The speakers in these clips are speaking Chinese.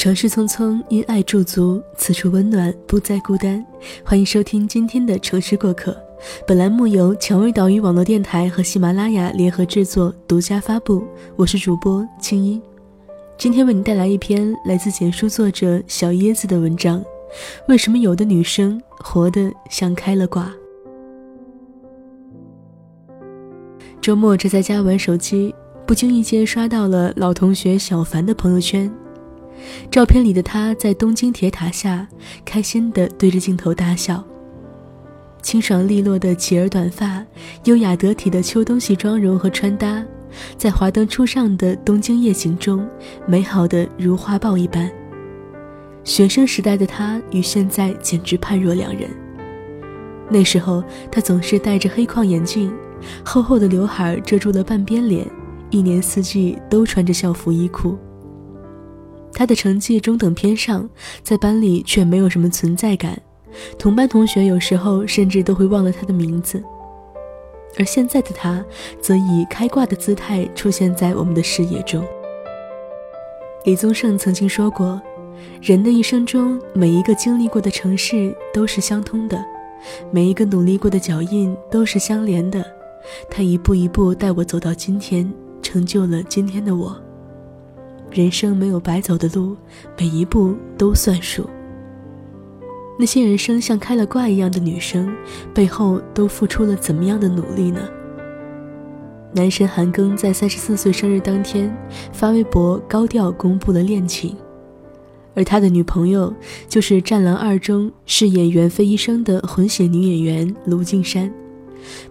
城市匆匆，因爱驻足，此处温暖，不再孤单。欢迎收听今天的城市过客。本栏目由蔷薇岛屿网络电台和喜马拉雅联合制作，独家发布。我是主播青音，今天为你带来一篇来自简书作者小椰子的文章：为什么有的女生活得像开了挂？周末正在家玩手机，不经意间刷到了老同学小凡的朋友圈。照片里的他在东京铁塔下，开心地对着镜头大笑。清爽利落的齐耳短发，优雅得体的秋冬系妆容和穿搭，在华灯初上的东京夜景中，美好的如画报一般。学生时代的他与现在简直判若两人。那时候他总是戴着黑框眼镜，厚厚的刘海遮住了半边脸，一年四季都穿着校服衣裤。他的成绩中等偏上，在班里却没有什么存在感，同班同学有时候甚至都会忘了他的名字。而现在的他，则以开挂的姿态出现在我们的视野中。李宗盛曾经说过：“人的一生中，每一个经历过的城市都是相通的，每一个努力过的脚印都是相连的。他一步一步带我走到今天，成就了今天的我。”人生没有白走的路，每一步都算数。那些人生像开了挂一样的女生，背后都付出了怎么样的努力呢？男神韩庚在三十四岁生日当天发微博高调公布了恋情，而他的女朋友就是《战狼二》中饰演袁飞医生的混血女演员卢靖姗，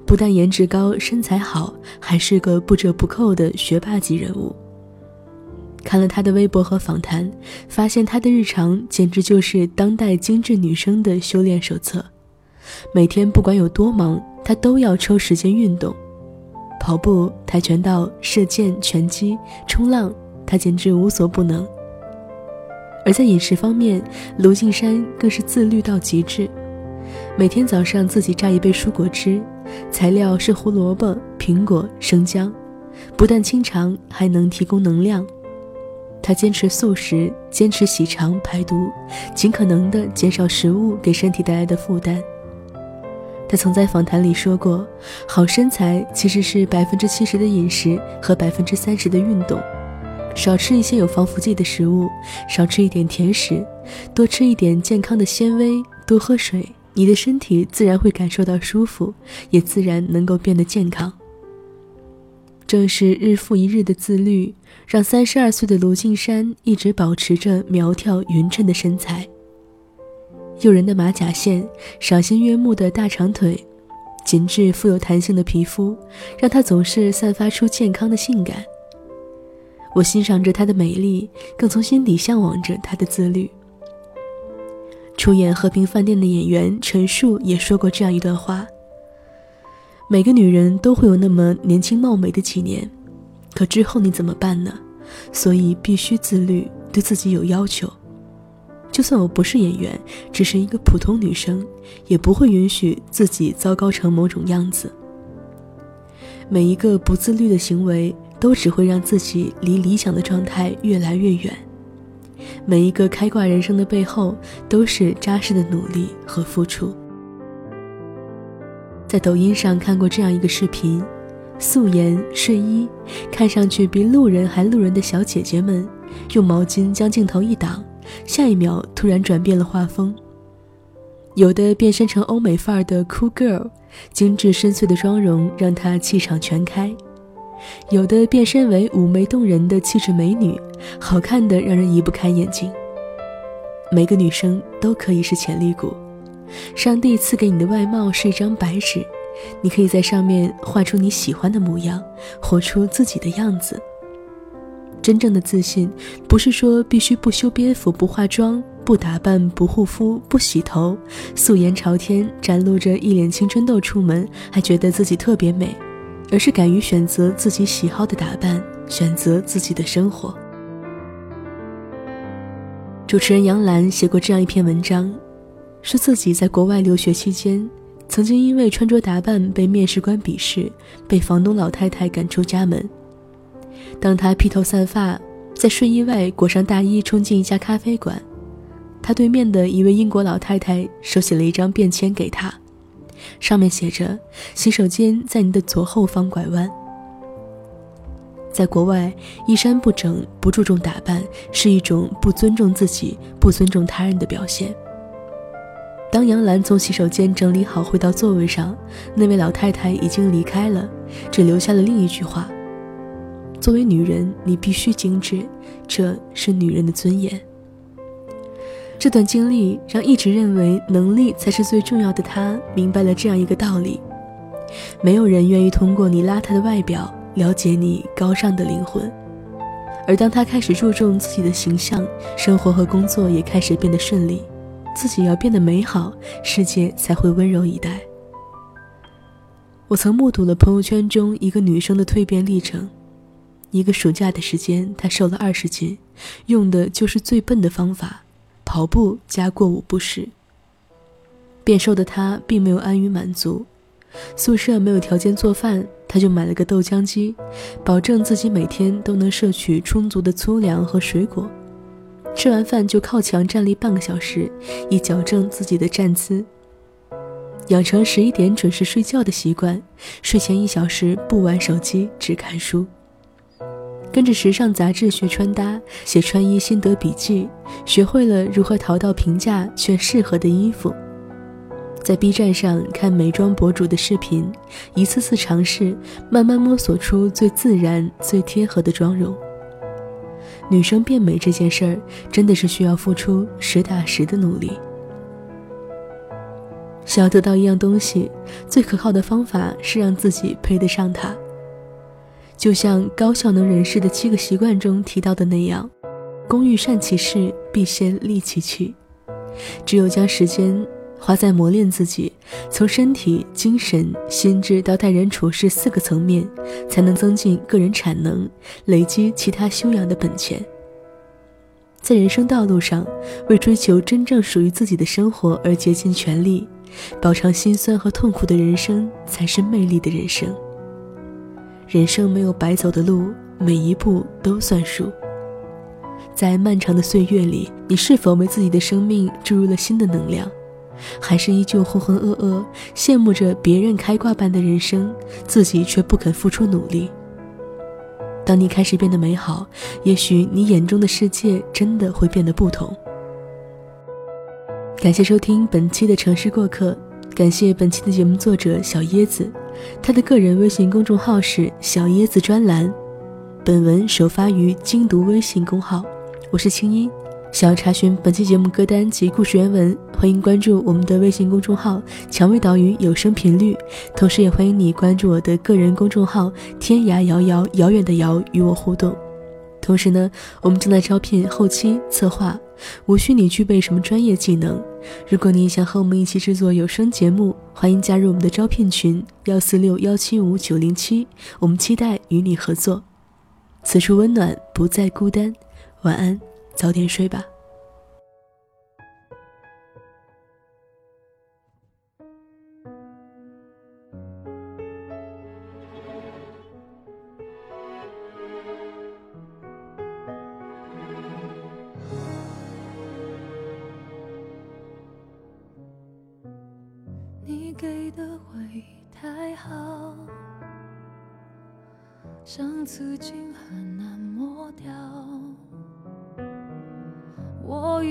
不但颜值高、身材好，还是个不折不扣的学霸级人物。看了她的微博和访谈，发现她的日常简直就是当代精致女生的修炼手册。每天不管有多忙，她都要抽时间运动，跑步、跆拳道、射箭、拳击、冲浪，她简直无所不能。而在饮食方面，卢靖姗更是自律到极致，每天早上自己榨一杯蔬果汁，材料是胡萝卜、苹果、生姜，不但清肠，还能提供能量。他坚持素食，坚持洗肠排毒，尽可能的减少食物给身体带来的负担。他曾在访谈里说过：“好身材其实是百分之七十的饮食和百分之三十的运动，少吃一些有防腐剂的食物，少吃一点甜食，多吃一点健康的纤维，多喝水，你的身体自然会感受到舒服，也自然能够变得健康。”正是日复一日的自律，让三十二岁的卢靖姗一直保持着苗条匀称的身材。诱人的马甲线，赏心悦目的大长腿，紧致富有弹性的皮肤，让她总是散发出健康的性感。我欣赏着她的美丽，更从心底向往着她的自律。出演《和平饭店》的演员陈数也说过这样一段话。每个女人都会有那么年轻貌美的几年，可之后你怎么办呢？所以必须自律，对自己有要求。就算我不是演员，只是一个普通女生，也不会允许自己糟糕成某种样子。每一个不自律的行为，都只会让自己离理想的状态越来越远。每一个开挂人生的背后，都是扎实的努力和付出。在抖音上看过这样一个视频，素颜睡衣，看上去比路人还路人的小姐姐们，用毛巾将镜头一挡，下一秒突然转变了画风。有的变身成欧美范儿的 cool girl，精致深邃的妆容让她气场全开；有的变身为妩媚动人的气质美女，好看的让人移不开眼睛。每个女生都可以是潜力股。上帝赐给你的外貌是一张白纸，你可以在上面画出你喜欢的模样，活出自己的样子。真正的自信，不是说必须不修边幅、不化妆、不打扮、不护肤、不洗头，素颜朝天，展露着一脸青春痘出门，还觉得自己特别美，而是敢于选择自己喜好的打扮，选择自己的生活。主持人杨澜写过这样一篇文章。说自己在国外留学期间，曾经因为穿着打扮被面试官鄙视，被房东老太太赶出家门。当他披头散发，在睡衣外裹上大衣冲进一家咖啡馆，他对面的一位英国老太太手写了一张便签给他，上面写着：“洗手间在你的左后方拐弯。”在国外，衣衫不整、不注重打扮是一种不尊重自己、不尊重他人的表现。当杨澜从洗手间整理好回到座位上，那位老太太已经离开了，只留下了另一句话。作为女人，你必须精致，这是女人的尊严。这段经历让一直认为能力才是最重要的她明白了这样一个道理：没有人愿意通过你邋遢的外表了解你高尚的灵魂。而当她开始注重自己的形象，生活和工作也开始变得顺利，自己要变得美好，世界才会温柔以待。我曾目睹了朋友圈中一个女生的蜕变历程。一个暑假的时间，她瘦了二十斤，用的就是最笨的方法，跑步加过午不食。变瘦的他并没有安于满足，宿舍没有条件做饭，他就买了个豆浆机，保证自己每天都能摄取充足的粗粮和水果。吃完饭就靠墙站立半个小时，以矫正自己的站姿。养成十一点准时睡觉的习惯，睡前一小时不玩手机，只看书。跟着时尚杂志学穿搭，写穿衣心得笔记，学会了如何淘到平价却适合的衣服。在 B 站上看美妆博主的视频，一次次尝试，慢慢摸索出最自然、最贴合的妆容。女生变美这件事儿，真的是需要付出实打实的努力。想要得到一样东西，最可靠的方法是让自己配得上它。就像高效能人士的七个习惯中提到的那样，工欲善其事，必先利其器。只有将时间花在磨练自己，从身体、精神、心智到待人处事四个层面，才能增进个人产能，累积其他修养的本钱。在人生道路上，为追求真正属于自己的生活而竭尽全力，饱尝心酸和痛苦的人生，才是魅力的人生。人生没有白走的路，每一步都算数。在漫长的岁月里，你是否为自己的生命注入了新的能量，还是依旧浑浑噩噩，羡慕着别人开挂般的人生，自己却不肯付出努力？当你开始变得美好，也许你眼中的世界真的会变得不同。感谢收听本期的城市过客，感谢本期的节目作者小椰子。他的个人微信公众号是小椰子专栏，本文首发于精读微信公号。我是青音，想要查询本期节目歌单及故事原文，欢迎关注我们的微信公众号“蔷薇岛屿有声频率”，同时也欢迎你关注我的个人公众号“天涯遥遥遥远的遥”与我互动。同时呢，我们正在招聘后期策划，无需你具备什么专业技能。如果你想和我们一起制作有声节目，欢迎加入我们的招聘群幺四六幺七五九零七，我们期待与你合作。此处温暖，不再孤单。晚安，早点睡吧。你给的回忆太好，像刺青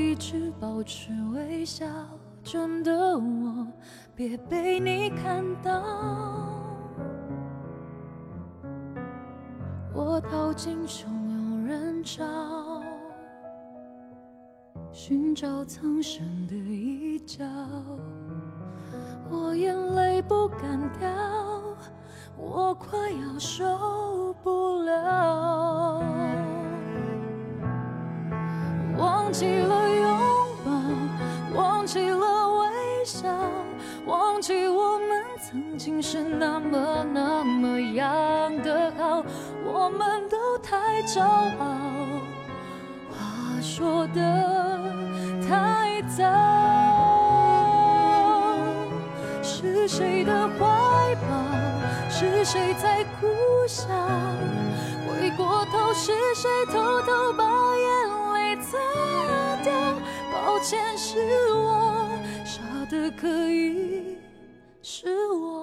一直保持微笑，真的我别被你看到。我逃进汹涌人潮，寻找藏身的一角。我眼泪不敢掉，我快要受不了。忘记了是那么那么样的好我们都太骄傲。话说的太早是谁的怀抱？是谁在苦笑？回过头是谁偷偷把眼泪擦掉？抱歉是我傻的可以是我。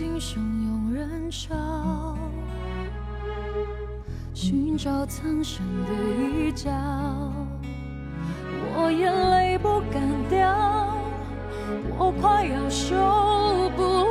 今生庸人潮，寻找苍生的一角。我眼泪不敢掉，我快要受不了。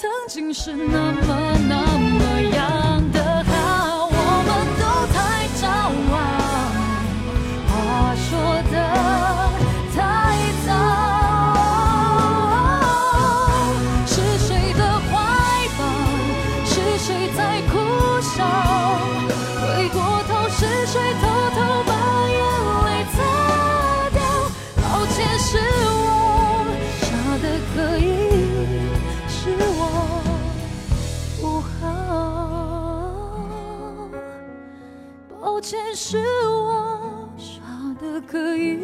曾经是那么那可以